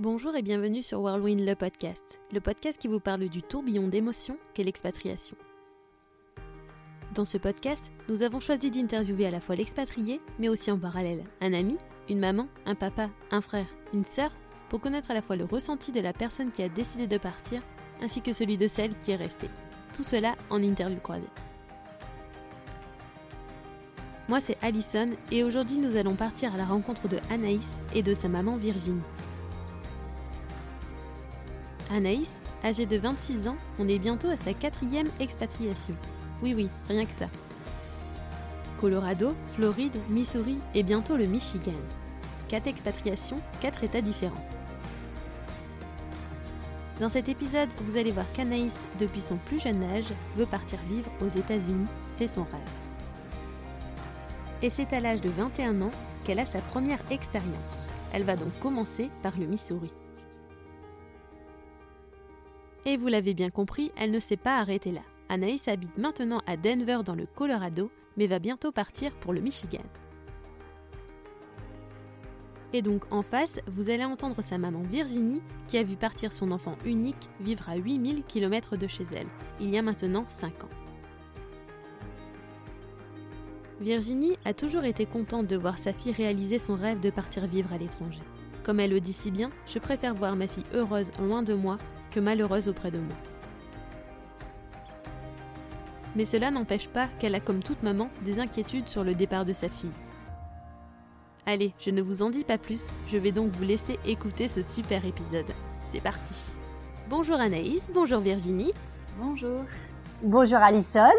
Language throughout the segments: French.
Bonjour et bienvenue sur Whirlwind le podcast, le podcast qui vous parle du tourbillon d'émotions qu'est l'expatriation. Dans ce podcast, nous avons choisi d'interviewer à la fois l'expatrié, mais aussi en parallèle un ami, une maman, un papa, un frère, une sœur, pour connaître à la fois le ressenti de la personne qui a décidé de partir, ainsi que celui de celle qui est restée. Tout cela en interview croisée. Moi c'est Alison et aujourd'hui nous allons partir à la rencontre de Anaïs et de sa maman Virginie. Anaïs, âgée de 26 ans, on est bientôt à sa quatrième expatriation. Oui oui, rien que ça. Colorado, Floride, Missouri et bientôt le Michigan. Quatre expatriations, quatre états différents. Dans cet épisode, vous allez voir qu'Anaïs, depuis son plus jeune âge, veut partir vivre aux États-Unis, c'est son rêve. Et c'est à l'âge de 21 ans qu'elle a sa première expérience. Elle va donc commencer par le Missouri. Et vous l'avez bien compris, elle ne s'est pas arrêtée là. Anaïs habite maintenant à Denver dans le Colorado, mais va bientôt partir pour le Michigan. Et donc en face, vous allez entendre sa maman Virginie qui a vu partir son enfant unique vivre à 8000 km de chez elle, il y a maintenant 5 ans. Virginie a toujours été contente de voir sa fille réaliser son rêve de partir vivre à l'étranger. Comme elle le dit si bien, je préfère voir ma fille heureuse loin de moi que malheureuse auprès de moi. Mais cela n'empêche pas qu'elle a comme toute maman des inquiétudes sur le départ de sa fille. Allez, je ne vous en dis pas plus, je vais donc vous laisser écouter ce super épisode. C'est parti. Bonjour Anaïs, bonjour Virginie. Bonjour. Bonjour Alison.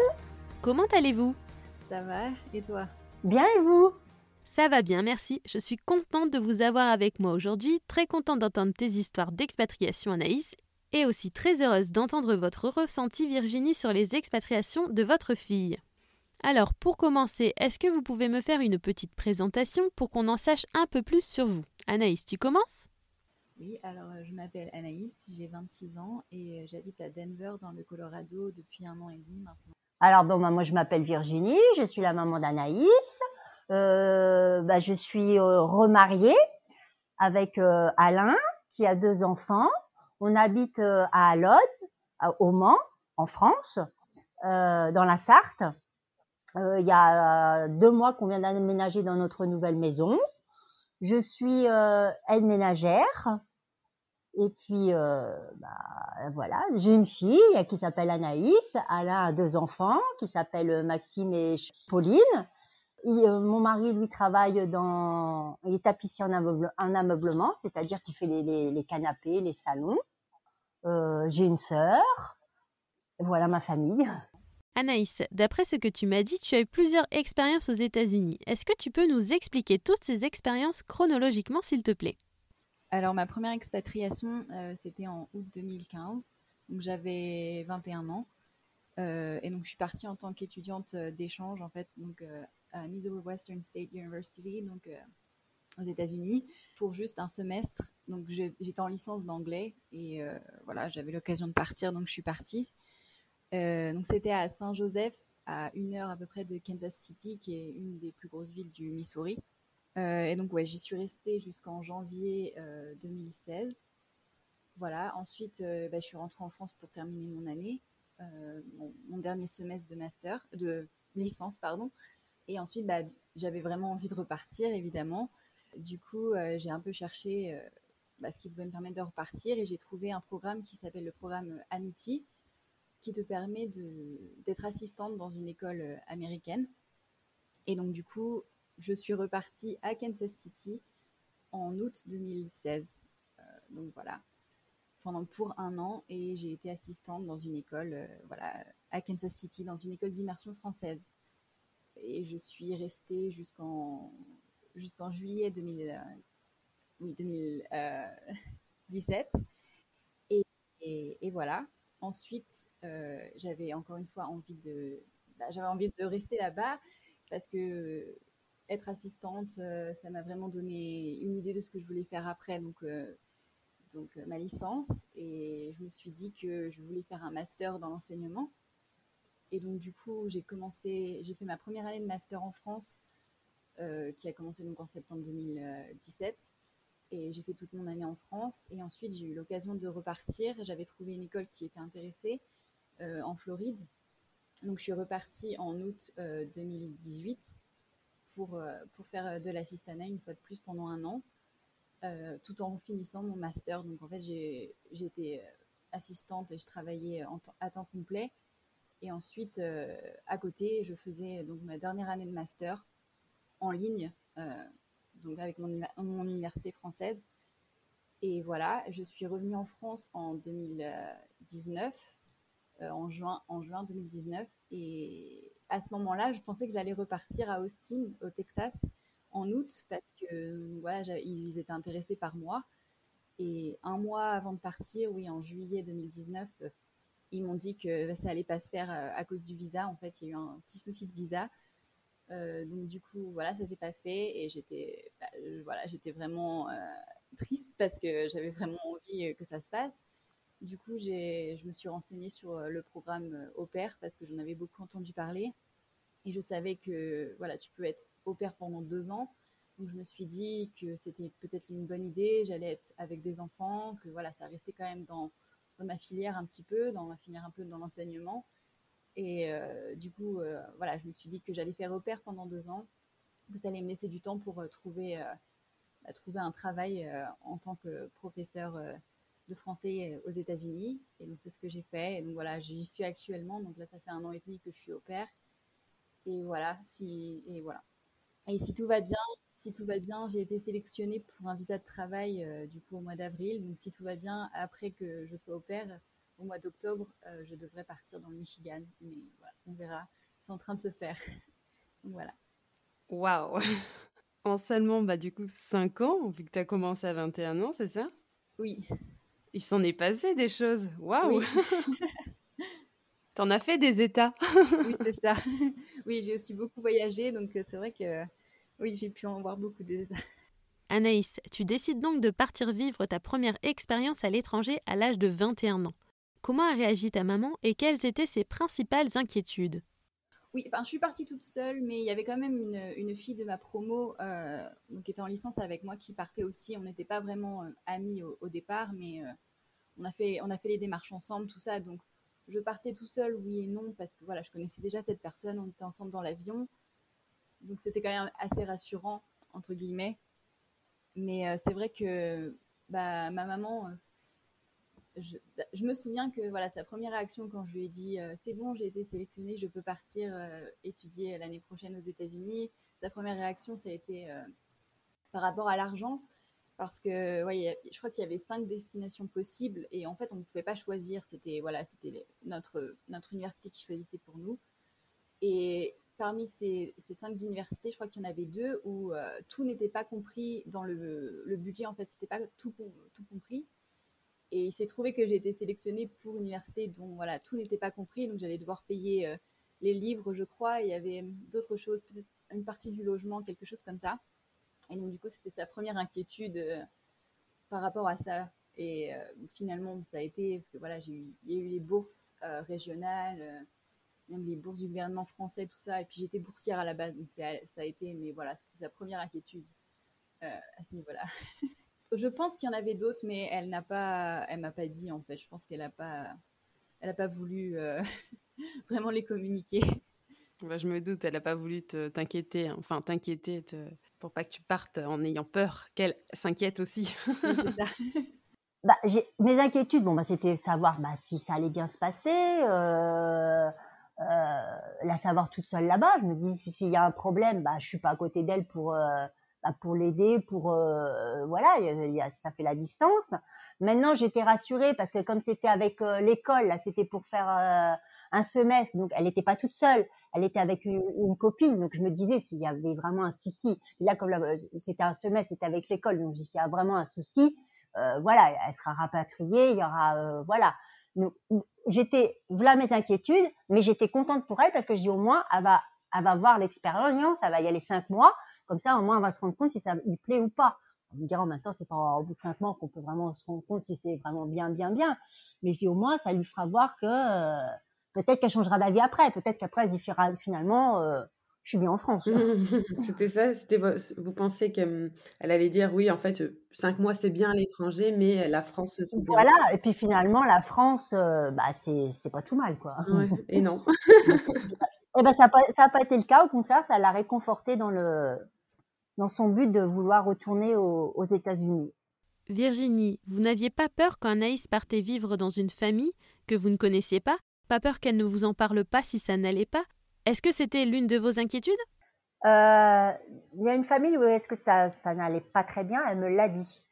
Comment allez-vous? Ça va Et toi? Bien et vous? Ça va bien, merci. Je suis contente de vous avoir avec moi aujourd'hui, très contente d'entendre tes histoires d'expatriation Anaïs et aussi très heureuse d'entendre votre ressenti Virginie sur les expatriations de votre fille. Alors pour commencer, est-ce que vous pouvez me faire une petite présentation pour qu'on en sache un peu plus sur vous? Anaïs, tu commences? Oui, alors je m'appelle Anaïs, j'ai 26 ans et j'habite à Denver dans le Colorado depuis un an et demi maintenant. Alors bon, bah, moi je m'appelle Virginie, je suis la maman d'Anaïs. Euh, bah, je suis euh, remariée avec euh, Alain qui a deux enfants. On habite à Alod, au Mans, en France, dans la Sarthe. Il y a deux mois qu'on vient d'aménager dans notre nouvelle maison. Je suis aide ménagère. Et puis, bah, voilà, j'ai une fille qui s'appelle Anaïs. Alain a deux enfants qui s'appellent Maxime et Pauline. Mon mari, lui, travaille dans, il est tapissier en, ameublement, c'est-à-dire qu'il fait les, les, canapés, les salons. Euh, j'ai une sœur. Voilà ma famille. Anaïs, d'après ce que tu m'as dit, tu as eu plusieurs expériences aux États-Unis. Est-ce que tu peux nous expliquer toutes ces expériences chronologiquement, s'il te plaît? Alors, ma première expatriation, euh, c'était en août 2015. Donc, j'avais 21 ans. Euh, et donc, je suis partie en tant qu'étudiante d'échange, en fait, donc, à Missouri Western State University, donc aux États-Unis, pour juste un semestre. Donc, j'étais en licence d'anglais et voilà, j'avais l'occasion de partir, donc je suis partie. Euh, donc c'était à Saint-Joseph, à une heure à peu près de Kansas City, qui est une des plus grosses villes du Missouri. Euh, et donc ouais, j'y suis restée jusqu'en janvier 2016. Euh, voilà. Ensuite, bah, je suis rentrée en France pour terminer mon année, mon, mon, dernier semestre de master, de licence, pardon. Et ensuite, bah, j'avais vraiment envie de repartir, évidemment. Du coup, j'ai un peu cherché bah, ce qui pouvait me permettre de repartir et j'ai trouvé un programme qui s'appelle le programme Amity, qui te permet d'être assistante dans une école euh, américaine. Et donc, du coup, je suis repartie à Kansas City en août 2016. Euh, donc voilà, pendant pour un an et j'ai été assistante dans une école, euh, voilà, à Kansas City, dans une école d'immersion française. Et je suis restée jusqu'en jusqu'en juillet 2000, oui, 2017. et, voilà. Ensuite, euh, j'avais encore une fois envie de, bah, envie de rester là-bas parce que être assistante, euh, ça m'a vraiment donné une idée de ce que je voulais faire après, donc, euh, donc ma licence. Et je me suis dit que je voulais faire un master dans l'enseignement. Et donc du coup, j'ai commencé, j'ai fait ma première année de master en France, qui a commencé donc en septembre 2017. Et j'ai fait toute mon année en France. Et ensuite, j'ai eu l'occasion de repartir. J'avais trouvé une école qui était intéressée en Floride. Donc, je suis repartie en août 2018 pour, pour faire de l'assistanat une fois de plus pendant un an. Euh, tout en finissant mon master. Donc en fait, j'étais euh, assistante et je travaillais à temps complet. Et ensuite, euh, à côté, je faisais donc ma dernière année de master en ligne, donc avec mon, mon, université française. Et voilà, je suis revenue en France en 2019, en, juin, en juin 2019. Et à ce moment-là, je pensais que j'allais repartir à Austin, au Texas, en août parce que voilà, ils étaient intéressés par moi. Et un mois avant de partir, oui, en juillet 2019, ils m'ont dit que ça allait pas se faire euh, à cause du visa. En fait, il y a eu un petit souci de visa. Euh, donc du coup, voilà, ça s'est pas fait et j'étais, bah, voilà, j'étais vraiment euh, triste parce que j'avais vraiment envie que ça se fasse. Du coup, j'ai, je me suis renseignée sur le programme Au pair parce que j'en avais beaucoup entendu parler et je savais que voilà, tu peux être au pair pendant deux ans. Donc je me suis dit que c'était peut-être une bonne idée, j'allais être avec des enfants, que voilà, ça restait quand même dans, dans ma filière un petit peu, dans ma filière un peu dans l'enseignement. Et euh, du coup, euh, voilà, je me suis dit que j'allais faire au pair pendant deux ans, que ça me laisser du temps pour euh, trouver, bah, trouver un travail en tant que professeur de français aux États-Unis. Et donc c'est ce que j'ai fait. Et donc voilà, j'y suis actuellement. Donc là, ça fait un an et demi que je suis au pair. Et voilà, si, et voilà. Et si tout va bien, si tout va bien, j'ai été sélectionnée pour un visa de travail euh, du coup au mois d'avril. Donc si tout va bien, après que je sois au pair, au mois d'octobre, euh, je devrais partir dans le Michigan. Mais voilà, on verra. C'est en train de se faire. donc voilà. Waouh En seulement, bah, du coup, 5 ans, vu que tu as commencé à 21 ans, c'est ça? Oui. Il s'en est passé des choses. Waouh oui. T'en as fait des états. oui, c'est ça. Oui, j'ai aussi beaucoup voyagé, donc euh, c'est vrai que oui, j'ai pu en voir beaucoup des états. Anaïs, tu décides donc de partir vivre ta première expérience à l'étranger à l'âge de 21 ans. Comment a réagi ta maman et quelles étaient ses principales inquiétudes? Oui, enfin, je suis partie toute seule, mais il y avait quand même une, une fille de ma promo euh, qui était en licence avec moi qui partait aussi. On n'était pas vraiment euh, amis au, départ, mais on, a fait, on a fait les démarches ensemble, tout ça. Donc je partais tout seul, oui et non, parce que voilà, je connaissais déjà cette personne, on était ensemble dans l'avion. Donc c'était quand même assez rassurant, entre guillemets. Mais euh, c'est vrai que bah, ma maman, euh, je, me souviens que voilà, sa première réaction quand je lui ai dit euh, c'est bon, j'ai été sélectionnée, je peux partir étudier l'année prochaine aux États-Unis, sa première réaction, ça a été par rapport à l'argent parce que ouais, je crois qu'il y avait cinq destinations possibles et en fait on ne pouvait pas choisir. C'était voilà, c'était notre notre université qui choisissait pour nous. Et parmi ces, cinq universités, je crois qu'il y en avait deux où euh, tout n'était pas compris dans le, budget. En fait, c'était pas tout tout compris. Et il s'est trouvé que j'ai été sélectionnée pour une université dont voilà tout n'était pas compris, donc j'allais devoir payer euh, les livres, je crois. il y avait d'autres choses, peut-être une partie du logement, quelque chose comme ça. Et donc, du coup, c'était sa première inquiétude euh, par rapport à ça. Et finalement, ça a été, parce que voilà, j'ai eu, il y a eu les bourses régionales, même les bourses du gouvernement français, tout ça. Et puis, j'étais boursière à la base, donc ça a été, mais voilà, c'était sa première inquiétude à ce niveau-là. je pense qu'il y en avait d'autres, mais elle n'a pas, elle m'a pas dit, en fait. Je pense qu'elle n'a pas, elle a pas voulu vraiment les communiquer. Bah, je me doute, elle n'a pas voulu t'inquiéter, enfin t'inquiéter, pour pas que tu partes en ayant peur qu'elle s'inquiète aussi. c'est ça. Bah, mes inquiétudes, bon, bah, c'était savoir bah, si ça allait bien se passer, euh, euh, la savoir toute seule là-bas. Je me dis, s'il y a un problème, bah, je suis pas à côté d'elle pour, euh, bah, pour l'aider, pour euh, voilà, y a, ça fait la distance. Maintenant, j'étais rassurée parce que comme c'était avec euh, l'école, là, c'était pour faire euh, un semestre, donc elle n'était pas toute seule, elle était avec une, copine, donc je me disais s'il y avait vraiment un souci, là comme c'était un semestre, c'était avec l'école, donc s'il y a vraiment un souci, euh, voilà, elle sera rapatriée, il y aura, euh, voilà. J'étais, voilà mes inquiétudes, mais j'étais contente pour elle parce que je dis au moins, elle va, elle va voir l'expérience, elle va y aller cinq mois, comme ça au moins on va se rendre compte si ça lui plaît ou pas. On me dira en même temps, c'est pas au bout de cinq mois qu'on peut vraiment se rendre compte si c'est vraiment bien, bien, bien. Mais je dis au moins, ça lui fera voir que euh, Peut-être qu'elle changera d'avis après. Peut-être qu'après, elle se finalement, euh, je suis bien en France. c'était ça, c'était vous pensez qu'elle allait dire oui, en fait, cinq mois c'est bien à l'étranger, mais la France c'est bien. Voilà, et puis finalement la France, bah c'est pas tout mal quoi. et non. et ben ça n'a pas, été le cas, au contraire, ça l'a réconforté dans le dans son but de vouloir retourner aux, États-Unis. Virginie, vous n'aviez pas peur quand Anaïs partait vivre dans une famille que vous ne connaissiez pas? Pas peur qu'elle ne vous en parle pas si ça n'allait pas? Est-ce que c'était l'une de vos inquiétudes? Euh, Il y a une famille où est-ce que ça, ça n'allait pas très bien, elle me l'a dit.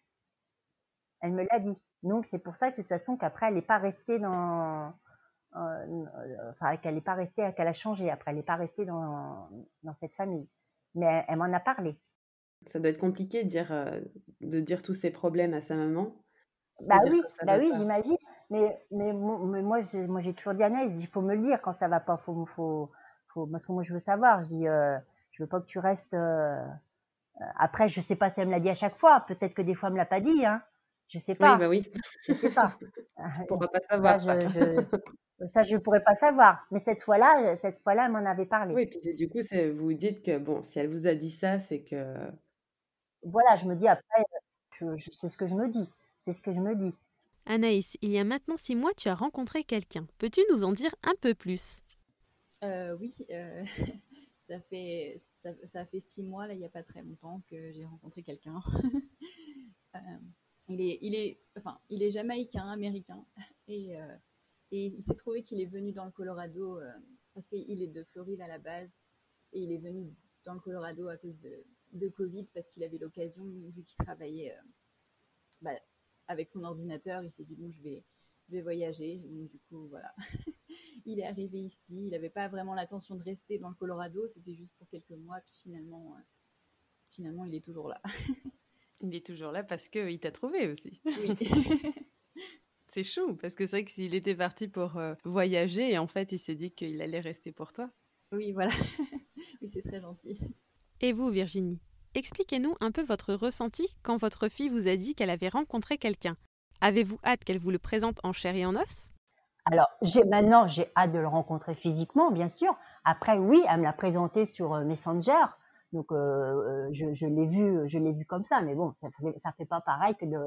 Elle me l'a dit. Donc c'est pour ça que de toute façon qu'après elle n'est pas restée dans, euh, enfin qu'elle n'est pas restée, qu'elle a changé. Après elle n'est pas restée dans, dans cette famille. Mais elle, m'en a parlé. Ça doit être compliqué de dire, euh, de dire tous ces problèmes à sa maman. Bah oui, bah oui, j'imagine. Mais, mais, moi, j'ai, moi, j'ai toujours dit à Anaïs, il faut me le dire quand ça va pas. Faut, faut, parce que moi je veux savoir. Je dis, euh, je veux pas que tu restes. Euh, après, je sais pas si elle me l'a dit à chaque fois. Peut-être que des fois elle me l'a pas dit. Hein. Je sais pas. Oui, bah oui. Je sais pas. On pourra pas savoir. Ça, je, ça, je pourrais pas savoir. Mais cette fois-là, cette fois-là, elle m'en avait parlé. Oui, puis du coup, vous dites que bon, si elle vous a dit ça, c'est que. Voilà, je me dis après, c'est ce que je me dis. C'est ce que je me dis. Anaïs, il y a maintenant six mois, tu as rencontré quelqu'un. Peux-tu nous en dire un peu plus? Euh, oui, euh, ça, fait, ça, fait six mois, là, il n'y a pas très longtemps, que j'ai rencontré quelqu'un. Euh, il, est, il, est, enfin, il est jamaïcain, américain, et, il s'est trouvé qu'il est venu dans le Colorado, parce qu'il est de Floride à la base, et il est venu dans le Colorado à cause de, de Covid, parce qu'il avait l'occasion, vu qu'il travaillait bah, avec son ordinateur, il s'est dit, bon, je vais, je vais voyager. Donc, du coup, voilà. Il est arrivé ici. Il n'avait pas vraiment l'intention de rester dans le Colorado. C'était juste pour quelques mois. Puis finalement, euh, finalement, il est toujours là. il est toujours là parce qu'il t'a trouvé aussi. Oui. c'est chou parce que c'est vrai que s'il était parti pour euh, voyager et en fait, il s'est dit qu'il allait rester pour toi. Oui, voilà. oui, c'est très gentil. Et vous, Virginie Expliquez-nous un peu votre ressenti quand votre fille vous a dit qu'elle avait rencontré quelqu'un. Avez-vous hâte qu'elle vous le présente en chair et en os? Alors, j'ai, maintenant, j'ai hâte de le rencontrer physiquement, bien sûr. Après, oui, elle me l'a présenté sur euh, Messenger. Donc, euh, euh, je, je, l'ai vu, je l'ai vu comme ça. Mais bon, ça fait, ça fait pas pareil que de,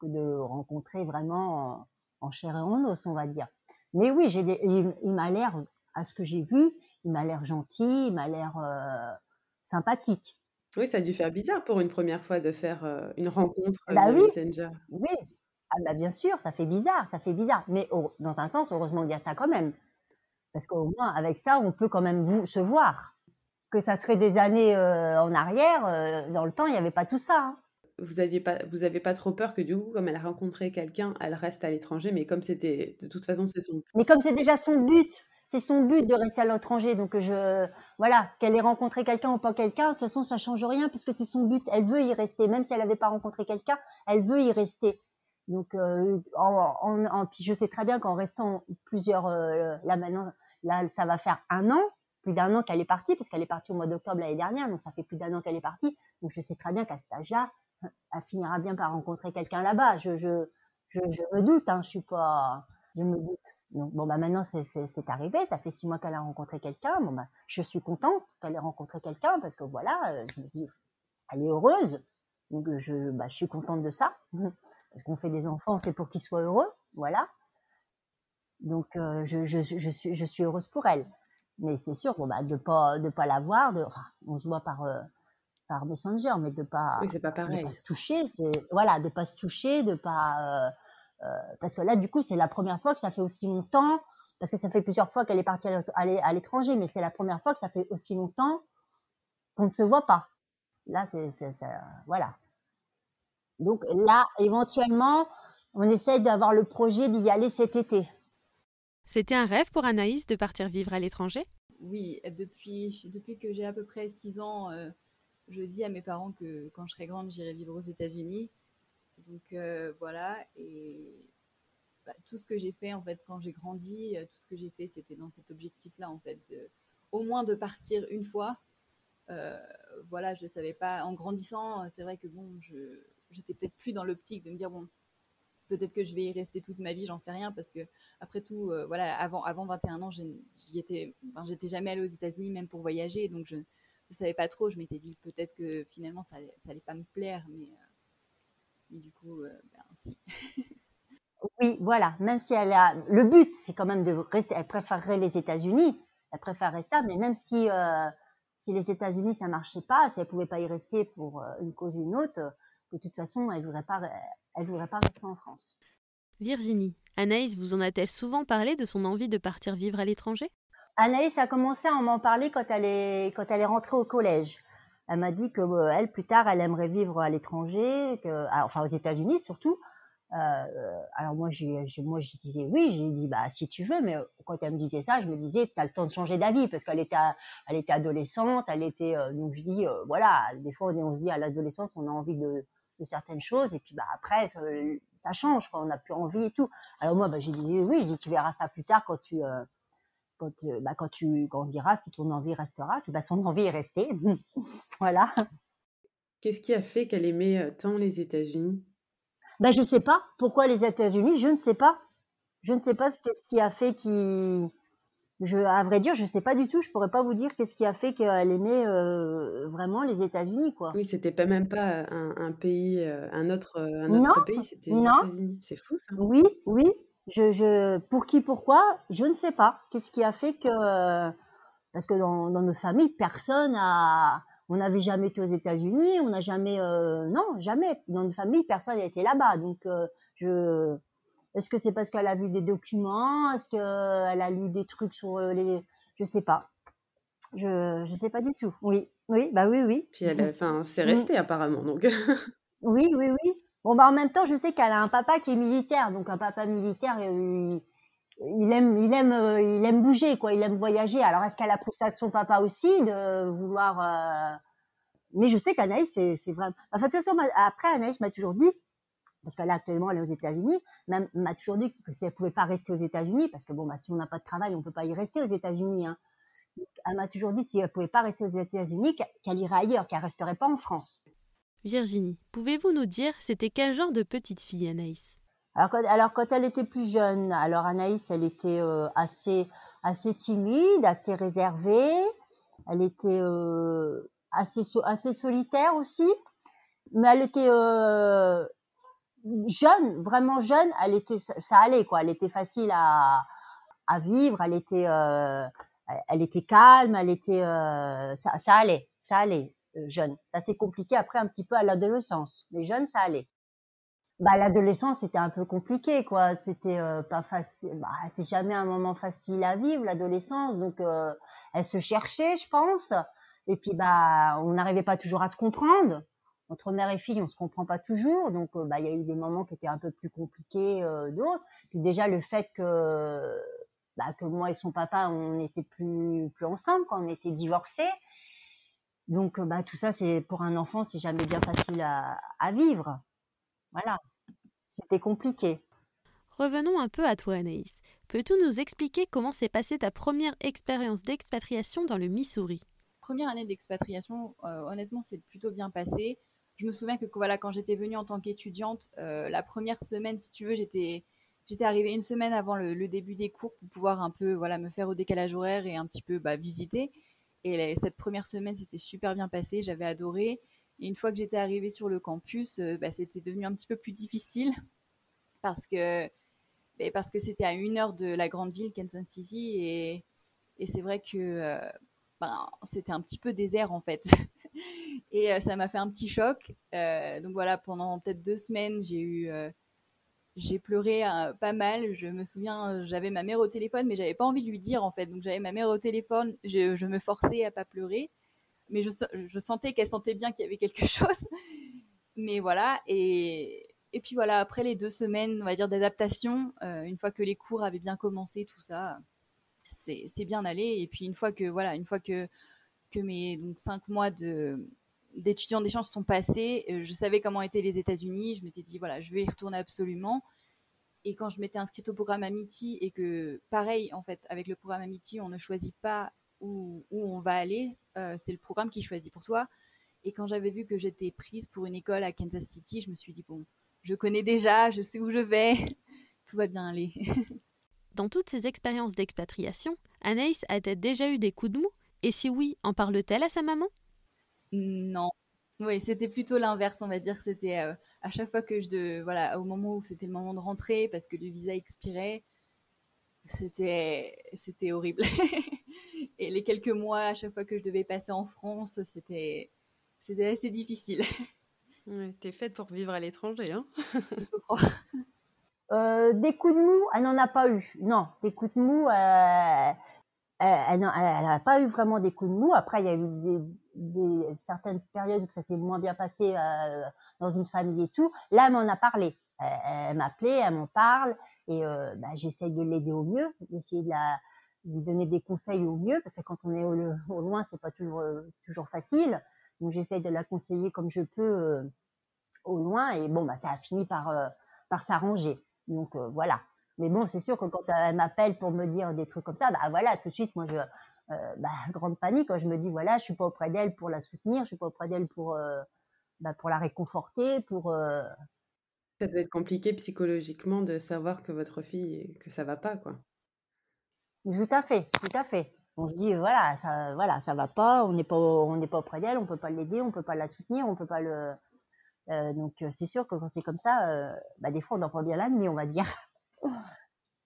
que de rencontrer vraiment en, chair et en os, on va dire. Mais oui, j'ai il, m'a l'air, à ce que j'ai vu, il m'a l'air gentil, il m'a l'air sympathique. Oui, ça a dû faire bizarre pour une première fois de faire une rencontre bah oui, Messenger. Oui, ah bah bien sûr, ça fait bizarre, ça fait bizarre. Mais dans un sens, heureusement qu'il y a ça quand même. Parce qu'au moins, avec ça, on peut quand même vous, se voir. Que ça serait des années euh, en arrière, euh, dans le temps, il n'y avait pas tout ça. Hein. Vous aviez pas, vous avez pas trop peur que du coup, comme elle a rencontré quelqu'un, elle reste à l'étranger, mais comme c'était, de toute façon, c'est son. Mais comme c'est déjà son but, c'est son but de rester à l'étranger. Donc je, voilà, qu'elle ait rencontré quelqu'un ou pas quelqu'un, de toute façon, ça change rien puisque c'est son but. Elle veut y rester, même si elle n'avait pas rencontré quelqu'un, elle veut y rester. Donc, euh, je sais très bien qu'en restant plusieurs, euh, là maintenant, là, ça va faire un an, plus d'un an qu'elle est partie, parce qu'elle est partie au mois d'octobre l'année dernière, donc ça fait plus d'un an qu'elle est partie. Donc, je sais très bien qu'à cet âge-là, elle finira bien par rencontrer quelqu'un là-bas. Je, je, je, je, me doute, hein, je suis pas, je me doute. Donc, bon, bah maintenant, c'est arrivé. Ça fait six mois qu'elle a rencontré quelqu'un. Bon, bah, je suis contente qu'elle ait rencontré quelqu'un parce que voilà, euh, je me dis, elle est heureuse. Donc, je, bah, je suis contente de ça. Parce qu'on fait des enfants, c'est pour qu'ils soient heureux. Voilà. Donc, euh, je, je, je, suis, je suis heureuse pour elle. Mais c'est sûr, bon, bah, de pas, de pas la voir, de, enfin, on se voit par, euh, par Messenger, mais de pas, oui, pas pareil. De pas se toucher, c'est, voilà, de pas se toucher, de pas, euh, parce que là, du coup, c'est la première fois que ça fait aussi longtemps, parce que ça fait plusieurs fois qu'elle est partie à l'étranger, mais c'est la première fois que ça fait aussi longtemps qu'on ne se voit pas. Là, c'est, voilà. Donc là, éventuellement, on essaie d'avoir le projet d'y aller cet été. C'était un rêve pour Anaïs de partir vivre à l'étranger? Oui, depuis, depuis que j'ai à peu près 6 ans, euh, je dis à mes parents que quand je serai grande, j'irai vivre aux États-Unis. Donc euh, voilà, et bah, tout ce que j'ai fait en fait quand j'ai grandi, euh, tout ce que j'ai fait, c'était dans cet objectif-là en fait, de, au moins de partir une fois. voilà, je savais pas. En grandissant, c'est vrai que bon, je j'étais peut-être plus dans l'optique de me dire bon, peut-être que je vais y rester toute ma vie, j'en sais rien, parce que après tout, euh, voilà, avant, avant 21 ans, j'y étais, j'étais jamais allée aux États-Unis, même pour voyager, donc je ne savais pas trop. Je m'étais dit peut-être que finalement, ça, ça allait pas me plaire, mais, euh, du coup, euh, ben, si. oui, voilà. Même si elle a, le but, c'est quand même de rester. Elle préférerait les États-Unis. Elle préférerait ça, mais même si si les États-Unis ça marchait pas, si elle pouvait pas y rester pour une cause ou une autre, de toute façon, elle voudrait pas, elle voudrait pas rester en France. Virginie, Anaïs vous en a-t-elle souvent parlé de son envie de partir vivre à l'étranger? Anaïs a commencé à m'en parler quand elle est quand elle est rentrée au collège. Elle m'a dit que euh, elle plus tard elle aimerait vivre à l'étranger, ah, enfin aux États-Unis surtout. Euh, alors moi j'ai moi je disais oui, j'ai dit bah si tu veux, mais quand elle me disait ça, je me disais tu as le temps de changer d'avis parce qu'elle était elle était adolescente, elle était euh, donc je dis voilà des fois on, on se dit à l'adolescence on a envie de certaines choses et puis bah après ça, change on n'a plus envie et tout. Alors moi bah, j'ai dit oui je dis tu verras ça plus tard quand tu euh, quand, euh, bah, quand tu grandiras si ton envie restera. Puis bah, son envie est restée. Voilà. Qu'est-ce qui a fait qu'elle aimait euh, tant les États-Unis? Bah je sais pas. Pourquoi les États-Unis? Je ne sais pas. Je ne sais pas ce qui a fait qui je, à vrai dire, je sais pas du tout. Je pourrais pas vous dire qu'est-ce qui a fait qu'elle aimait euh, vraiment les États-Unis, quoi. Oui, c'était pas même pas un, pays, euh, un autre, euh, un autre pays, c'était États-Unis. C'est fou, ça. Oui, oui. Je, je, pour qui, pourquoi, je ne sais pas. Qu'est-ce qui a fait que, parce que dans, dans notre famille, personne a, on n'avait jamais été aux États-Unis, on n'a jamais, non, jamais. Dans notre famille, personne n'a été là-bas. Donc, je, est-ce que c'est parce qu'elle a vu des documents? Est-ce qu'elle a lu des trucs sur euh, les... Je sais pas. Je je sais pas du tout. Oui, oui, bah oui, oui. Puis elle, enfin, c'est resté apparemment, donc. oui, oui, oui. Bon bah en même temps, je sais qu'elle a un papa qui est militaire, donc un papa militaire, il, il aime, il aime, euh, il aime bouger, quoi. Il aime voyager. Alors est-ce qu'elle a pris ça de son papa aussi, de vouloir euh, Mais je sais qu'Anaïs, c'est vraiment. Enfin, de toute façon, après Anaïs m'a toujours dit, parce qu'elle actuellement elle est aux États-Unis, même m'a toujours dit que si elle pouvait pas rester aux États-Unis, parce que bon bah si on n'a pas de travail, on peut pas y rester aux États-Unis. Hein. Elle m'a toujours dit si elle pouvait pas rester aux États-Unis, qu'elle irait ailleurs, qu'elle resterait pas en France. Virginie, pouvez-vous nous dire c'était quel genre de petite fille Anaïs? Alors quand, alors quand, elle était plus jeune, alors Anaïs, elle était euh, assez assez timide, assez réservée, elle était euh, assez assez solitaire aussi, mais elle était euh, jeune, vraiment jeune, elle était, ça allait quoi. Elle était facile à, à vivre, elle était, euh, elle était calme, elle était, euh, ça, ça, allait, ça allait, euh, jeune. Ça s'est compliqué après un petit peu à l'adolescence. Les jeunes, ça allait. Bah l'adolescence c'était un peu compliqué quoi. C'était euh, pas facile. Bah, c'est jamais un moment facile à vivre l'adolescence. Donc euh, elle se cherchait, je pense. Et puis bah on n'arrivait pas toujours à se comprendre entre mère et fille, on se comprend pas toujours, donc euh, bah il y a eu des moments qui étaient un peu plus compliqués euh, d'autres. Puis déjà le fait que bah, que moi et son papa on n'était plus plus ensemble quand on était divorcés. Donc bah tout ça c'est pour un enfant c'est jamais bien facile à, à vivre. Voilà, c'était compliqué. Revenons un peu à toi Anaïs. Peux-tu nous expliquer comment s'est passée ta première expérience d'expatriation dans le Missouri? Première année d'expatriation, euh, honnêtement, c'est plutôt bien passé je me souviens que quand j'étais venue en tant qu'étudiante, euh, la première semaine, si tu veux, j'étais arrivée une semaine avant le, début des cours pour pouvoir un peu voilà me faire au décalage horaire et un petit peu bah, visiter. Et cette première semaine, c'était super bien passé, j'avais adoré. Et une fois que j'étais arrivée sur le campus, euh, bah, c'était devenu un petit peu plus difficile parce que c'était à une heure de la grande ville Kansas City et, et c'est vrai que euh, ben, c'était un petit peu désert en fait. et euh, ça m'a fait un petit choc. Euh, donc voilà, pendant peut-être deux semaines, j'ai eu, euh, j'ai pleuré pas mal. Je me souviens, j'avais ma mère au téléphone, mais j'avais pas envie de lui dire en fait. Donc j'avais ma mère au téléphone, je, me forçais à pas pleurer, mais je, je sentais qu'elle sentait bien qu'il y avait quelque chose. Mais voilà, et, et puis voilà, après les deux semaines, on va dire, d'adaptation, une fois que les cours avaient bien commencé, tout ça, c'est bien allé. Et puis une fois que, voilà, une fois que que mes cinq mois de d'étudiants d'échange sont passés, euh, je savais comment étaient les États-Unis. Je m'étais dit voilà, je vais y retourner absolument. Et quand je m'étais inscrite au programme Amity et que pareil en fait avec le programme Amity, on ne choisit pas où, on va aller, euh, c'est le programme qui choisit pour toi. Et quand j'avais vu que j'étais prise pour une école à Kansas City, je me suis dit bon, je connais déjà, je sais où je vais, tout va bien aller. Dans toutes ces expériences d'expatriation, Anaïs a-t-elle déjà eu des coups de mou? Et si oui, en parle-t-elle à sa maman? Non. Oui, c'était plutôt l'inverse, on va dire. C'était euh, à chaque fois que je de, voilà, au moment où c'était le moment de rentrer, parce que le visa expirait, c'était c'était horrible. Et les quelques mois, à chaque fois que je devais passer en France, c'était c'était assez difficile. Ouais, T'es faite pour vivre à l'étranger, hein Je crois. Euh, des coups de mou, elle n'en a pas eu. Non, des coups de mou, euh, elle n'a pas eu vraiment des coups de mou. Après, il y a eu des, certaines périodes où ça s'est moins bien passé euh, dans une famille et tout. Là, elle m'en a parlé. Elle, elle m'appelait, elle m'en parle. Et euh, bah, j'essaye de l'aider au mieux, d'essayer de lui donner des conseils au mieux, parce que quand on est au, au loin, c'est pas toujours facile. Donc j'essaye de la conseiller comme je peux euh, au loin, et bon bah ça a fini par euh, s'arranger. Donc euh, voilà. Mais bon, c'est sûr que quand elle m'appelle pour me dire des trucs comme ça, bah voilà, tout de suite, moi je bah, grande panique quand je me dis voilà, je suis pas auprès d'elle pour la soutenir, je suis pas auprès d'elle pour bah, pour la réconforter, pour ça doit être compliqué psychologiquement de savoir que votre fille, que ça va pas, quoi. Tout à fait, tout à fait. On se dit voilà, ça, voilà, ça va pas, on n'est pas, on n'est pas auprès d'elle, on peut pas l'aider, on peut pas la soutenir, on peut pas le. Euh, donc c'est sûr que quand c'est comme ça, euh, bah, des fois on n'en pas bien la nuit, on va dire.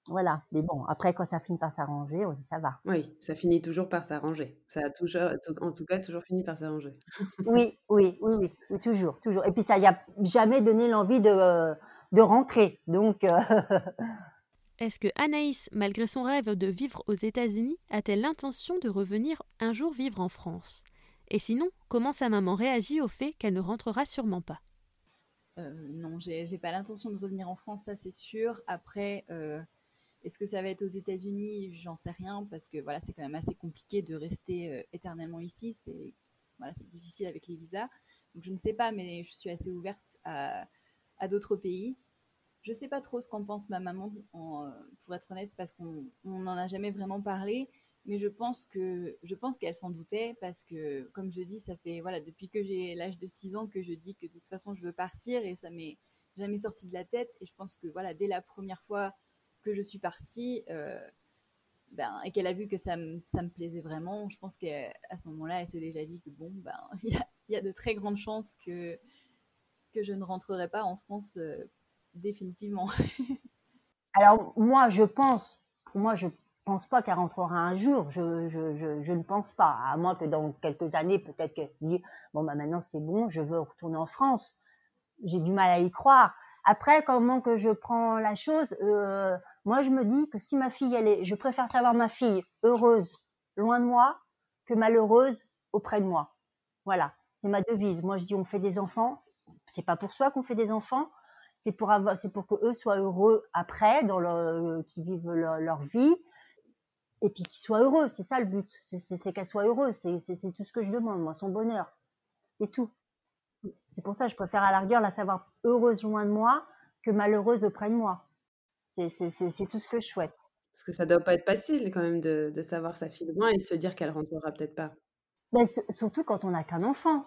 Voilà. Mais bon, après quand ça finit par s'arranger, on dit ça va. Oui, ça finit toujours par s'arranger. Ça a toujours, en tout cas, toujours fini par s'arranger. oui, oui, oui, oui, toujours, toujours. Et puis ça n'a jamais donné l'envie de, de rentrer. Donc. euh, Est-ce que Anaïs, malgré son rêve de vivre aux États-Unis, a-t-elle l'intention de revenir un jour vivre en France? Et sinon, comment sa maman réagit au fait qu'elle ne rentrera sûrement pas? Euh, non, j'ai pas l'intention de revenir en France, ça c'est sûr. Après, euh, est-ce que ça va être aux États-Unis? J'en sais rien parce que voilà, c'est quand même assez compliqué de rester euh, éternellement ici. C'est voilà, difficile avec les visas. Donc je ne sais pas, mais je suis assez ouverte à, d'autres pays. Je sais pas trop ce qu'en pense ma maman, pour être honnête, parce qu'on on n'en a jamais vraiment parlé. Mais je pense que je pense qu'elle s'en doutait parce que, comme je dis, ça fait voilà depuis que j'ai l'âge de 6 ans que je dis que de toute façon je veux partir et ça m'est jamais sorti de la tête. Et je pense que voilà dès la première fois que je suis partie euh, ben, et qu'elle a vu que ça me, ça me plaisait vraiment, je pense qu'à ce moment-là, elle s'est déjà dit que bon, ben, il y a, y a de très grandes chances que, que je ne rentrerai pas en France euh, définitivement. Alors moi, je pense, pour moi, je pense pas qu'elle rentrera un jour. Je, je, je, je ne pense pas. À moins que dans quelques années, peut-être qu'elle se dit bon bah maintenant c'est bon, je veux retourner en France. J'ai du mal à y croire. Après, comment que je prends la chose euh, Moi, je me dis que si ma fille, elle je préfère savoir ma fille heureuse loin de moi que malheureuse auprès de moi. Voilà, c'est ma devise. Moi, je dis on fait des enfants. C'est pas pour soi qu'on fait des enfants. C'est pour avoir, pour que eux soient heureux après, dans qu'ils vivent leur vie et puis qu'ils soient heureux. C'est ça le but. C'est, qu'elle soit heureuse. C'est, tout ce que je demande, moi, son bonheur. C'est tout. C'est pour ça que je préfère à la rigueur la savoir heureuse loin de moi que malheureuse auprès de moi. C'est, tout ce que je souhaite. Parce que ça doit pas être facile quand même de, de savoir sa fille loin et de se dire qu'elle rentrera peut-être pas. Mais s- surtout quand on n'a qu'un enfant.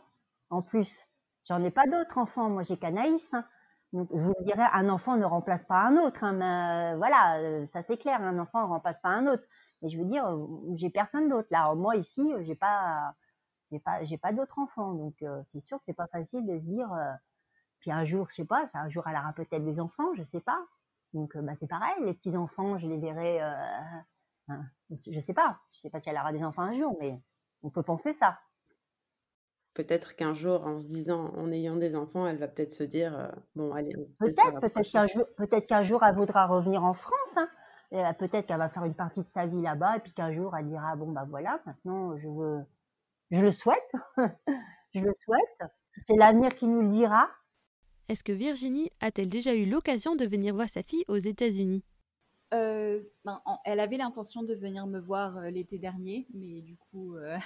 En plus, j'en ai pas d'autres enfants. Moi, j'ai qu'Anaïs. Hein. Vous dirais, un enfant ne remplace pas un autre. Hein, mais euh, voilà, euh, ça c'est clair. Un enfant ne remplace pas un autre. Mais je veux dire, euh, j'ai personne d'autre. Là, moi ici, j'ai pas, j'ai pas, j'ai pas d'autres enfants. Donc, c'est sûr que c'est pas facile de se dire. puis un jour, je sais pas, un jour elle aura peut-être des enfants, je sais pas. Donc, bah, c'est pareil. Les petits enfants, je les verrai. Hein, je sais pas. Je sais pas si elle aura des enfants un jour, mais on peut penser ça. Peut-être qu'un jour, en se disant, en ayant des enfants, elle va peut-être se dire, euh, bon, allez, Peut-être, peut-être qu'un jour, peut-être qu'un jour elle voudra revenir en France. Hein. Et, euh, peut-être qu'elle va faire une partie de sa vie là-bas, et puis qu'un jour elle dira bon bah voilà, maintenant je veux, je le souhaite, je le souhaite. C'est l'avenir qui nous le dira. Est-ce que Virginie a-t-elle déjà eu l'occasion de venir voir sa fille aux États-Unis? Euh, ben, en- elle avait l'intention de venir me voir euh, l'été dernier, mais du coup, euh,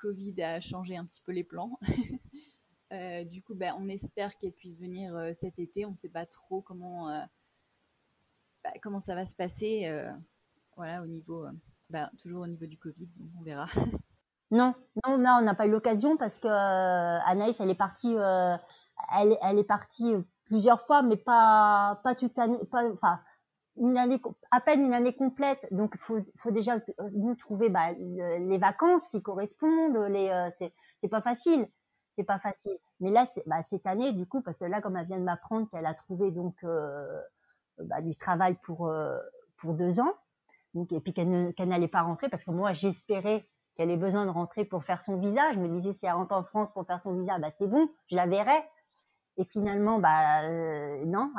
Covid a changé un petit peu les plans. Euh, du coup, ben, on espère qu'elle puisse venir euh, cet été. On ne sait pas trop comment, euh, bah, comment ça va se passer. voilà, au niveau, bah, toujours au niveau du Covid, donc on verra. Non, non, non, on n'a pas eu l'occasion parce que Anaïs, elle est partie, elle, est partie plusieurs fois, mais pas pas toute année, enfin à peine une année complète. Donc, faut, faut déjà nous trouver bah, les vacances qui correspondent. Les, euh, c'est, c'est pas facile, c'est pas facile. Mais là, bah, cette année, du coup, parce que là, comme elle vient de m'apprendre qu'elle a trouvé donc euh, bah, du travail pour euh, pour deux ans, et puis qu'elle, qu'elle n'allait pas rentrer parce que moi, j'espérais qu'elle ait besoin de rentrer pour faire son visa. Je me disais si elle rentre en France pour faire son visa, bah c'est bon, je la verrai. Et finalement, bah euh, non,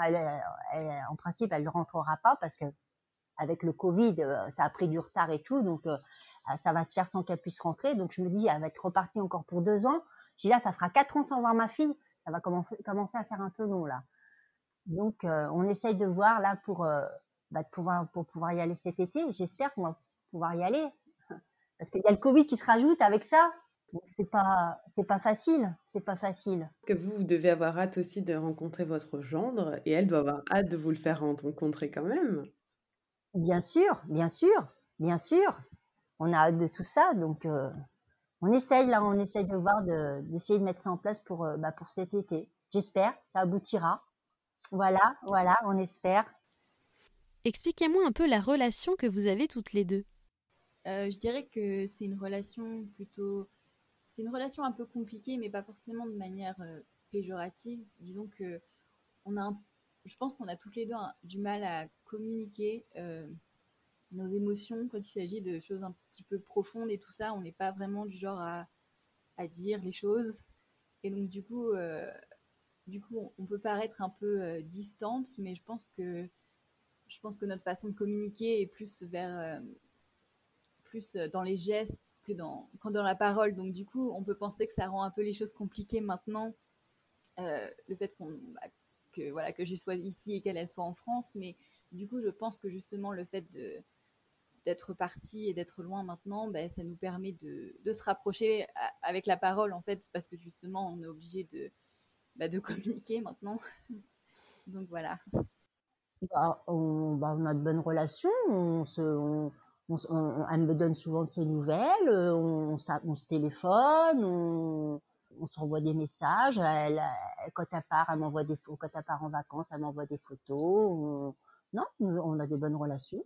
en principe, elle ne rentrera pas parce que avec le Covid, euh, ça a pris du retard et tout, donc euh, ça va se faire sans qu'elle puisse rentrer. Donc je me dis, elle va être repartie encore pour deux ans. Je dis là, ça fera quatre ans sans voir ma fille, ça va commencer à faire un peu long là. Donc on essaye de voir là pour bah, pour pouvoir y aller cet été. J'espère qu'on va pouvoir y aller parce qu'il y a le Covid qui se rajoute avec ça c'est pas c'est pas facile, c'est pas facile. Que vous, vous devez avoir hâte aussi de rencontrer votre gendre et elle doit avoir hâte de vous le faire rencontrer quand même. Bien sûr, bien sûr, bien sûr. On a hâte de tout ça, donc euh, on essaye là, on essaye de voir d'essayer de, mettre ça en place pour euh, bah, pour cet été. J'espère, ça aboutira. Voilà, voilà, on espère. Expliquez-moi un peu la relation que vous avez toutes les deux. Euh, je dirais que c'est une relation plutôt c'est une relation un peu compliquée, mais pas forcément de manière euh, péjorative. Disons que on a, je pense qu'on a toutes les deux du mal à communiquer euh, nos émotions quand il s'agit de choses un petit peu profondes et tout ça. On n'est pas vraiment du genre à, à, dire les choses. Et donc du coup, euh, du coup, on peut paraître un peu distante, mais je pense que je pense que notre façon de communiquer est plus vers plus dans les gestes que dans, quand dans la parole. Donc du coup, on peut penser que ça rend un peu les choses compliquées maintenant, euh, le fait bah, que voilà que je sois ici et qu'elle soit en France. Mais du coup, je pense que justement le fait d'être parti et d'être loin maintenant, ben, ça nous permet de, se rapprocher avec la parole en fait, parce que justement on est obligé de, bah, de communiquer maintenant. Donc voilà. Bah, on, bah, a de bonnes relations, on se, elle me donne souvent de ses nouvelles, euh, on, se téléphone, on, on s'envoie des messages. Elle, quand elle part, elle m'envoie des Quand elle part en vacances, elle m'envoie des photos. non, on a des bonnes relations.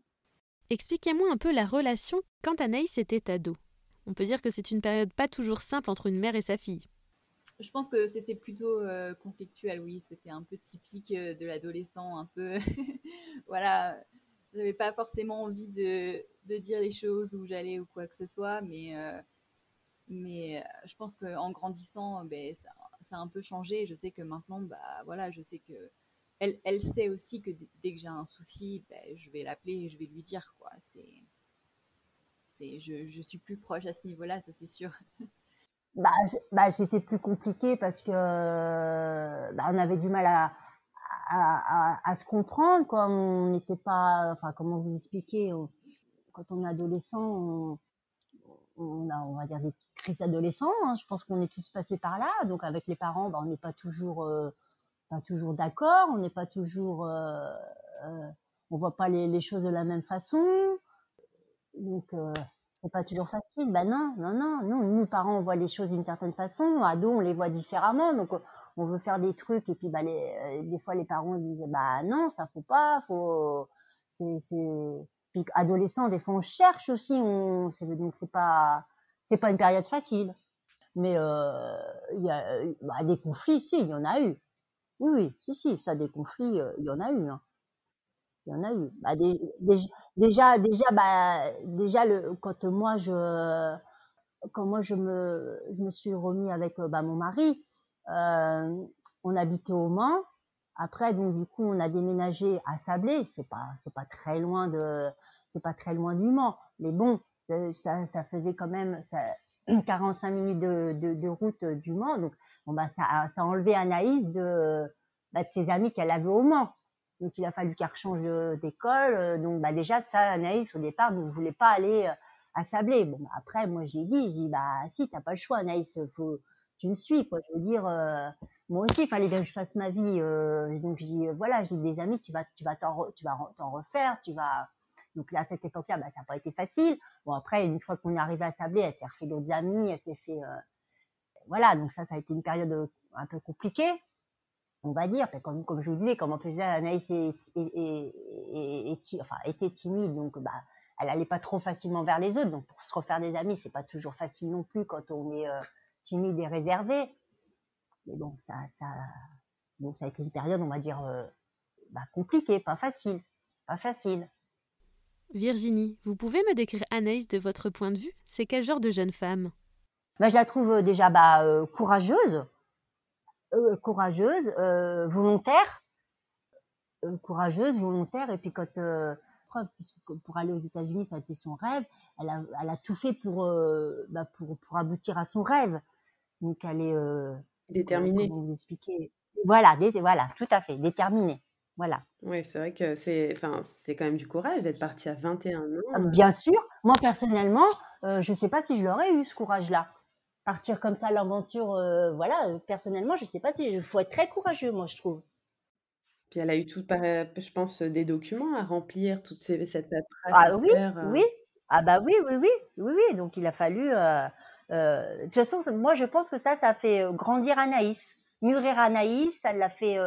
Expliquez-moi un peu la relation quand Anaïs était ado. On peut dire que c'est une période pas toujours simple entre une mère et sa fille. Je pense que c'était plutôt euh, conflictuel, oui. C'était un peu typique euh, de l'adolescent, un peu. voilà. J'avais pas forcément envie de, de dire les choses où j'allais ou quoi que ce soit, mais, euh, mais euh, je pense qu'en grandissant, ben, ça, ça, a un peu changé. Je sais que maintenant, bah, voilà, je sais que elle, elle sait aussi que dès que j'ai un souci, ben, je vais l'appeler et je vais lui dire. quoi. C'est, c'est, je, je suis plus proche à ce niveau-là, ça c'est sûr. Bah, bah, plus compliqué parce que bah, on avait du mal à, à, se comprendre, quoi. On n'était pas, enfin, comment vous expliquer, quand on est adolescent, on, a, on va dire, des petites crises d'adolescents. Hein. Je pense qu'on est tous passés par là. Donc, avec les parents, bah, on n'est pas toujours, euh, pas toujours d'accord. On n'est pas toujours, euh, euh, on voit pas les, les, choses de la même façon. Donc, euh, c'est pas toujours facile. Bah non, non, non. Nous, nous parents, on voit les choses d'une certaine façon. Ados, on les voit différemment. Donc, on veut faire des trucs et puis bah les, euh, des fois les parents disent bah non, ça faut pas, faut, c'est, c'est puis adolescent, des fois on cherche aussi, on, donc c'est pas, c'est pas une période facile. Mais euh, y a bah, des conflits, si, il y en a eu. Oui, oui, si, si, ça des conflits, euh, il y en a eu. Hein. Il y en a eu. Bah, déjà, déjà, bah, déjà le, quand moi je, quand moi je me, je me suis remis avec bah, mon mari, euh, on habitait au Mans. Après, donc du coup, on a déménagé à Sablé. C'est pas, c'est pas très loin de, c'est pas très loin du Mans. Mais bon, ça, ça faisait quand même ça, 45 minutes de, de, route du Mans. Donc, bon, bah, ça, ça a enlevé Anaïs de, bah, de ses amis qu'elle avait au Mans. Donc, il a fallu qu'elle change d'école. Donc, bah, déjà, ça, Anaïs, au départ, ne voulait pas aller à Sablé. Bon, bah, après, moi, j'ai dit, j'ai dit, bah, si, t'as pas le choix, Anaïs, faut, tu me suis, quoi. Je veux dire, euh, moi aussi, il fallait bien que je fasse ma vie. Euh, donc, je dis, voilà, j'ai des amis, tu vas, tu vas t'en, tu vas t'en refaire, tu vas. Donc là, à cette époque-là, bah, ça n'a pas été facile. Bon, après, une fois qu'on est arrivé à Sablé, elle s'est refait d'autres amis, elle s'est fait, euh, voilà. Donc ça, ça a été une période un peu compliquée. on va dire, comme, comme je vous disais, comme on faisait, Anaïs était timide, donc bah, elle n'allait pas trop facilement vers les autres. Donc pour se refaire des amis, c'est pas toujours facile non plus quand on est euh, timide et réservé. Mais bon, ça, ça, donc ça a été une période, on va dire, euh, bah, compliquée, pas facile, pas facile. Virginie, vous pouvez me décrire Anaïs de votre point de vue? C'est quel genre de jeune femme? Bah, Je la trouve euh, déjà bah, courageuse, courageuse, volontaire, courageuse, volontaire, et puis quand pour aller aux États-Unis, ça a été son rêve. Elle a, elle a tout fait pour, euh, bah pour, pour, aboutir à son rêve. Donc, elle est euh, déterminée. Comment vous expliquer? Voilà, voilà, tout à fait, déterminée. Voilà. Oui, c'est vrai que c'est, enfin, c'est quand même du courage d'être partie à 21 ans. Ah, bien sûr. Moi, personnellement, euh, je ne sais pas si je l'aurais eu, ce courage-là. Partir comme ça, l'aventure, voilà, personnellement, je ne sais pas si. Il faut être très courageux, moi, je trouve. Puis elle a eu tout, je pense, des documents à remplir, toute ces, cette paperasse ah, oui, oui. Ah bah oui, oui, oui, oui, oui. Donc il a fallu. Euh, euh, de toute façon, moi je pense que ça, ça a fait euh, grandir Anaïs, mûrir Anaïs, ça l'a fait,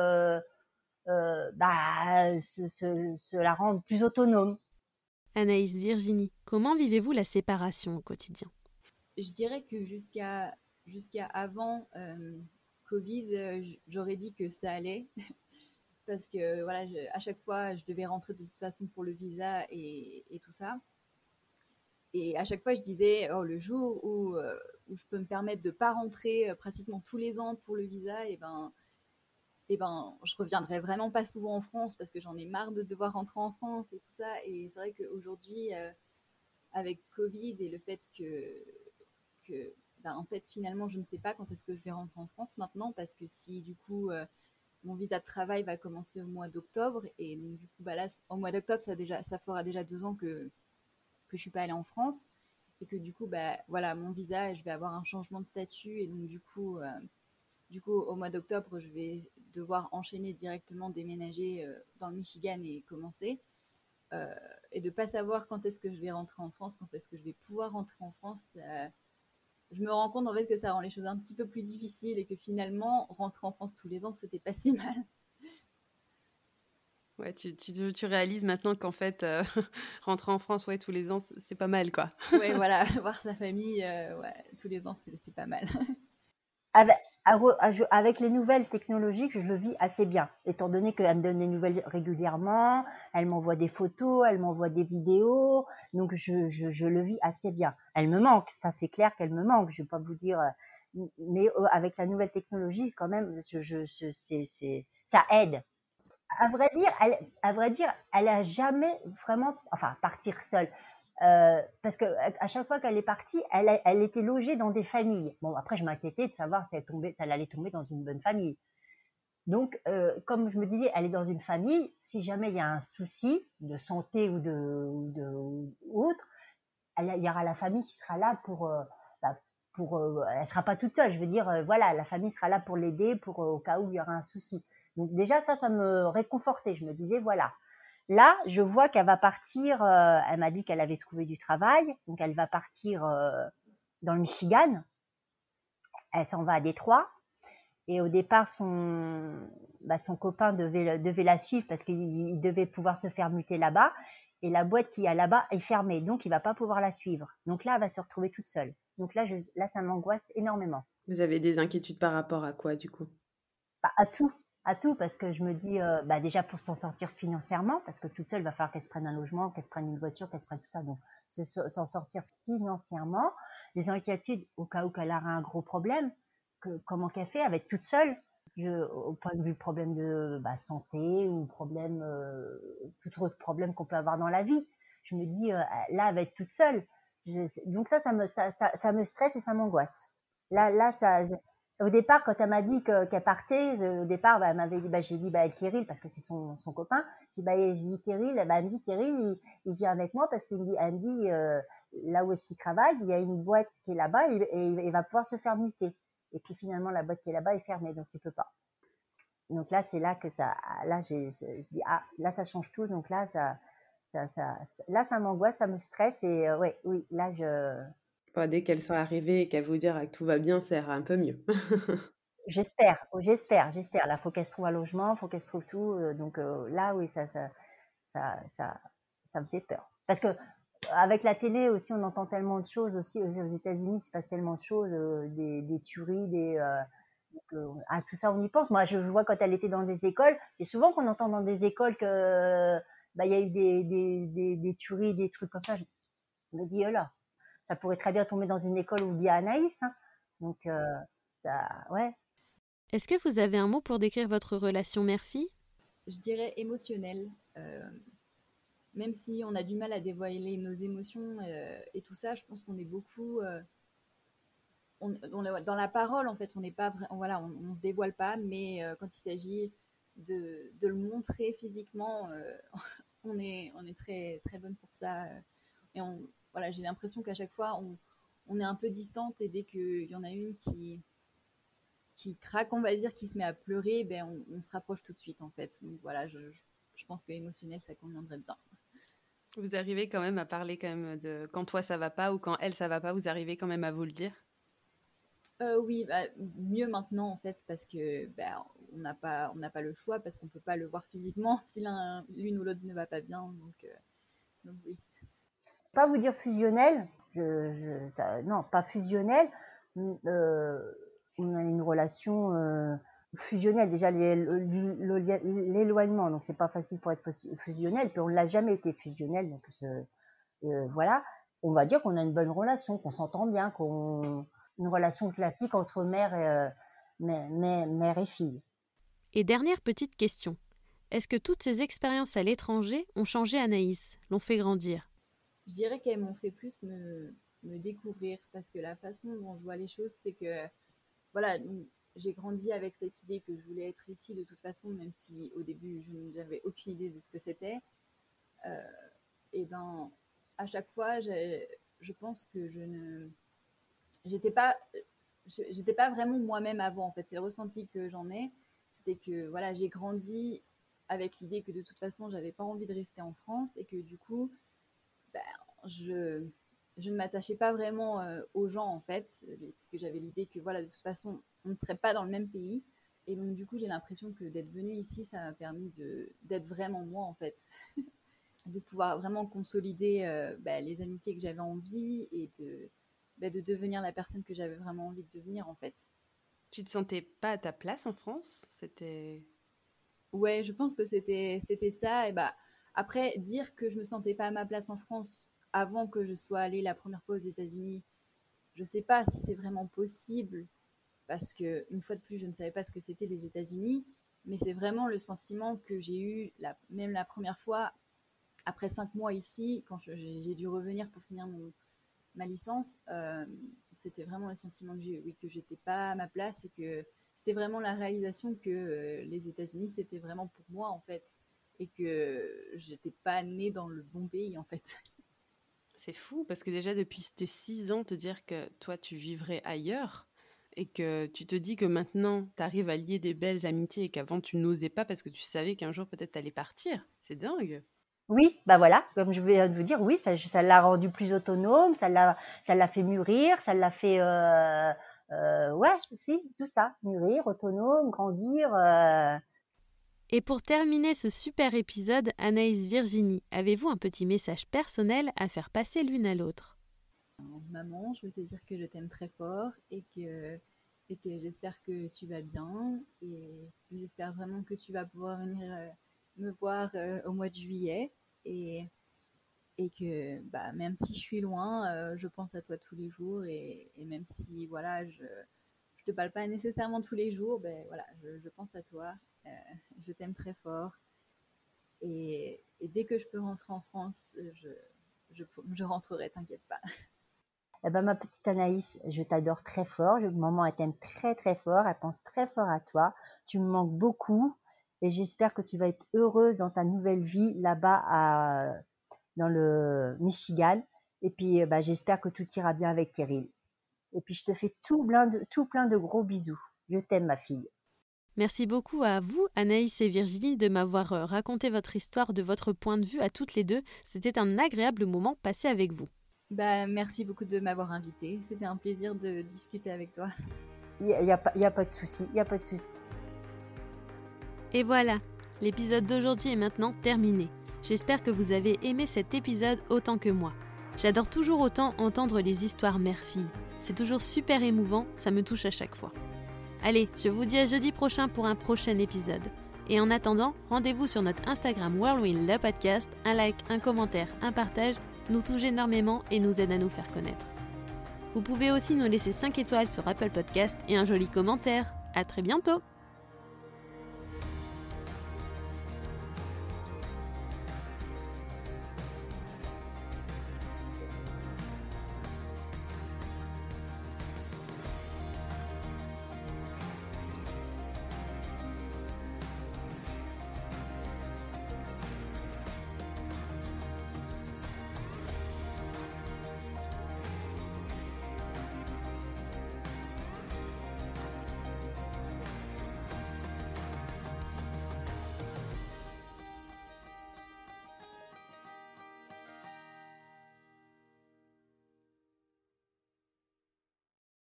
bah, se, la rendre plus autonome. Anaïs, Virginie, comment vivez-vous la séparation au quotidien? Je dirais que jusqu'à jusqu'à avant Covid, j'aurais dit que ça allait parce que voilà, à chaque fois, je devais rentrer de toute façon pour le visa et, tout ça. Et à chaque fois, je disais, oh, le jour où, euh, où, je peux me permettre de ne pas rentrer euh, pratiquement tous les ans pour le visa, et eh ben, eh ben, je reviendrai vraiment pas souvent en France parce que j'en ai marre de devoir rentrer en France et tout ça. Et c'est vrai qu'aujourd'hui, euh, avec Covid et le fait que, que ben, en fait, finalement, je ne sais pas quand est-ce que je vais rentrer en France maintenant parce que si du coup mon visa de travail va commencer au mois d'octobre et donc du coup bah là au mois d'octobre ça déjà ça fera déjà deux ans que que je suis pas allée en France et que du coup bah voilà mon visa je vais avoir un changement de statut et donc du coup euh, du coup au mois d'octobre je vais devoir enchaîner directement déménager euh, dans le Michigan et commencer euh, et de pas savoir quand est-ce que je vais rentrer en France quand est-ce que je vais pouvoir rentrer en France je me rends compte en fait que ça rend les choses un petit peu plus difficiles et que finalement, rentrer en France tous les ans, c'était pas si mal. Ouais, tu, tu, tu réalises maintenant qu'en fait, euh, rentrer en France ouais, tous les ans, c'est pas mal, quoi. ouais, voilà, voir sa famille euh, ouais, tous les ans, c'est pas mal. Avec, avec les nouvelles technologies, je le vis assez bien, étant donné qu'elle me donne des nouvelles régulièrement, elle m'envoie des photos, elle m'envoie des vidéos, donc je, je, je, le vis assez bien. Elle me manque, ça c'est clair qu'elle me manque, je vais pas vous dire, euh, mais avec la nouvelle technologie, quand même, je, je, c'est, ça aide. À vrai dire, elle, à vrai dire, elle a jamais vraiment, enfin, partir seule. Euh, parce que à chaque fois qu'elle est partie, elle, était logée dans des familles. Bon, après, je m'inquiétais de savoir si elle, allait tomber dans une bonne famille. Donc, euh, comme je me disais, elle est dans une famille. Si jamais il y a un souci de santé ou de, autre, il y aura la famille qui sera là pour. Euh, bah, pour euh, elle sera pas toute seule. Je veux dire, euh, voilà, la famille sera là pour l'aider, pour au cas où il y aura un souci. Donc déjà, ça, ça me réconfortait. Je me disais, voilà, Là, je vois qu'elle va partir, euh, elle m'a dit qu'elle avait trouvé du travail, donc elle va partir euh, dans le Michigan. Elle s'en va à Détroit. Et au départ, son, bah, copain devait, la suivre parce qu'il devait pouvoir se faire muter là-bas. Et la boîte qui a là-bas est fermée, donc il va pas pouvoir la suivre. Donc là, elle va se retrouver toute seule. Donc là, je, là ça m'angoisse énormément. Vous avez des inquiétudes par rapport à quoi, du coup? Bah, À tout à tout parce que je me dis euh, bah déjà pour s'en sortir financièrement parce que toute seule va falloir qu'elle se prenne un logement, qu'elle se prenne une voiture, qu'elle se prenne tout ça donc s'en sortir financièrement, les inquiétudes au cas où qu'elle aura un gros problème, que, comment qu'elle fait avec toute seule? Je, au point de vue problème de bah, santé ou problème euh, tout autre problème qu'on peut avoir dans la vie. Je me dis euh, là elle va être toute seule. Donc ça ça me ça, ça, ça me stresse et ça m'angoisse. Là là ça au départ, quand elle m'a dit qu'elle partait, au départ, bah, elle m'avait dit, bah, j'ai dit, bah, Kirill, parce que c'est son, son copain. J'ai dit, bah, dit, Kirill, bah, elle me dit, Kirill, il, vient avec moi parce qu'il me dit, elle euh, là où est-ce qu'il travaille, il y a une boîte qui est là-bas et, il va pouvoir se faire muter. Et puis finalement, la boîte qui est là-bas est fermée, donc il peut pas. Donc là, c'est là que ça, là, je dis, ah, là, ça change tout. Donc là, ça, ça, ça là, ça m'angoisse, ça me stresse et, euh, ouais, oui, là, je, dès qu'elles sont arrivées et qu'elles vous dire que tout va bien, c'est un peu mieux. J'espère, j'espère, j'espère. Là, faut qu'elle se trouve un logement, faut qu'elle se trouve tout. euh, donc euh, là, oui, ça, ça, ça, ça, ça me fait peur. Parce que avec la télé aussi, on entend tellement de choses aussi. Aux États-Unis, il se passe tellement de choses, des, des tueries, des donc, à tout ça, on y pense. Moi, je vois quand elle était dans des écoles, c'est souvent qu'on entend dans des écoles que bah il y a eu des, des, des, des tueries, des trucs comme ça. Je me dis, oh là, ça pourrait très bien tomber dans une école où il y a Anaïs. hein. Donc, euh, ça, ouais. Est-ce que vous avez un mot pour décrire votre relation mère-fille? Je dirais émotionnel. euh, même si on a du mal à dévoiler nos émotions euh, et tout ça, je pense qu'on est beaucoup euh, on- dans la parole en fait, on n'est pas voilà, on, on se dévoile pas, mais euh, quand il s'agit de, de le montrer physiquement, euh, on est on est très très bonne pour ça. euh, et on voilà, j'ai l'impression qu'à chaque fois on, on est un peu distante et dès qu'il y en a une qui qui craque, on va dire, qui se met à pleurer, ben on, on se rapproche tout de suite en fait. Donc voilà, je, je- je pense que émotionnel ça conviendrait bien. Vous arrivez quand même à parler quand même de quand toi ça va pas ou quand elle ça va pas, vous arrivez quand même à vous le dire? Euh, oui, bah, mieux maintenant en fait parce que bah, on n'a pas on pas le choix parce qu'on peut pas le voir physiquement si l'un l'une ou l'autre ne va pas bien. Donc, euh, donc oui. pas vous dire fusionnel, je, non, pas fusionnel. euh, on a une relation euh, fusionnelle. Déjà, l'éloignement, donc c'est pas facile pour être fusi- fusionnel. Puis on l'a jamais été fusionnel, donc voilà. On va dire qu'on a une bonne relation, qu'on s'entend bien, qu'on une relation classique entre mère- mère et fille. Et dernière petite question. Est-ce que toutes ces expériences à l'étranger ont changé Anaïs, l'ont fait grandir? Je dirais qu'elles m'ont fait plus me, découvrir parce que la façon dont je vois les choses, c'est que voilà, j'ai grandi avec cette idée que je voulais être ici de toute façon, même si au début je n'avais aucune idée de ce que c'était. Euh, et ben, à chaque fois, je pense que je ne, j'étais pas, pas vraiment moi-même avant. En fait, c'est le ressenti que j'en ai, c'était que voilà, j'ai grandi avec l'idée que de toute façon, j'avais pas envie de rester en France et que du coup, ben, je, je ne m'attachais pas vraiment euh, aux gens en fait, parce que j'avais l'idée que voilà, de toute façon, on ne serait pas dans le même pays. Et donc du coup, j'ai l'impression que d'être venue ici, ça m'a permis d'être vraiment moi en fait, de pouvoir vraiment consolider euh, bah, les amitiés que j'avais envie et de bah, de devenir la personne que j'avais vraiment envie de devenir en fait. Tu te sentais pas à ta place en France? C'était Ouais, je pense que c'était c'était ça. Et bah après dire que je me sentais pas à ma place en France avant que je sois allée la première fois aux États-Unis, je sais pas si c'est vraiment possible parce que une fois de plus, je ne savais pas ce que c'était les États-Unis, mais c'est vraiment le sentiment que j'ai eu la, même la première fois après cinq mois ici, quand j'ai dû revenir pour finir mon, ma licence. euh, c'était vraiment le sentiment que j'ai oui, que j'étais pas à ma place et que c'était vraiment la réalisation que euh, les États-Unis, c'était vraiment pour moi, en fait. Et que j'étais pas née dans le bon pays, en fait. c'est fou parce que déjà depuis tes six ans te dire que toi tu vivrais ailleurs et que tu te dis que maintenant tu arrives à lier des belles amitiés et qu'avant tu n'osais pas parce que tu savais qu'un jour peut-être t'allais partir. C'est dingue. Oui, bah voilà, comme je viens de vous dire, oui, ça ça l'a rendu plus autonome, ça l'a ça l'a fait mûrir, ça l'a fait euh, euh, ouais, si, tout ça, mûrir, autonome, grandir. euh. Et pour terminer ce super épisode, Anaïs Virginie, avez-vous un petit message personnel à faire passer l'une à l'autre? Maman, je veux te dire que je t'aime très fort et que, et que j'espère que tu vas bien. Et j'espère vraiment que tu vas pouvoir venir euh, me voir euh, au mois de juillet. Et, et que bah, même si je suis loin, euh, je pense à toi tous les jours. Et, et même si voilà, je ne te parle pas nécessairement tous les jours, ben, voilà, je, pense à toi. Euh, je t'aime très fort. Et, et dès que je peux rentrer en France, je, je, je rentrerai, t'inquiète pas. Eh ben, ma petite Anaïs, je t'adore très fort. Je, maman, elle t'aime très très fort. Elle pense très fort à toi. Tu me manques beaucoup. Et j'espère que tu vas être heureuse dans ta nouvelle vie là-bas à, dans le Michigan. Et puis, euh, bah, j'espère que tout ira bien avec Terry. Et puis, je te fais tout plein de, tout plein de gros bisous. Je t'aime, ma fille. Merci beaucoup à vous, Anaïs et Virginie, de m'avoir euh, raconté votre histoire de votre point de vue à toutes les deux. C'était un agréable moment passé avec vous. Bah, merci beaucoup de m'avoir invité. C'était un plaisir de discuter avec toi. Il n'y a, a, a, pas de souci, il n'y a pas de souci. Et voilà, l'épisode d'aujourd'hui est maintenant terminé. J'espère que vous avez aimé cet épisode autant que moi. J'adore toujours autant entendre les histoires mère-fille. C'est toujours super émouvant, ça me touche à chaque fois. Allez, je vous dis à jeudi prochain pour un prochain épisode. Et en attendant, rendez-vous sur notre Instagram Whirlwind le podcast. Un like, un commentaire, un partage nous touche énormément et nous aide à nous faire connaître. Vous pouvez aussi nous laisser 5 étoiles sur Apple Podcast et un joli commentaire. À très bientôt!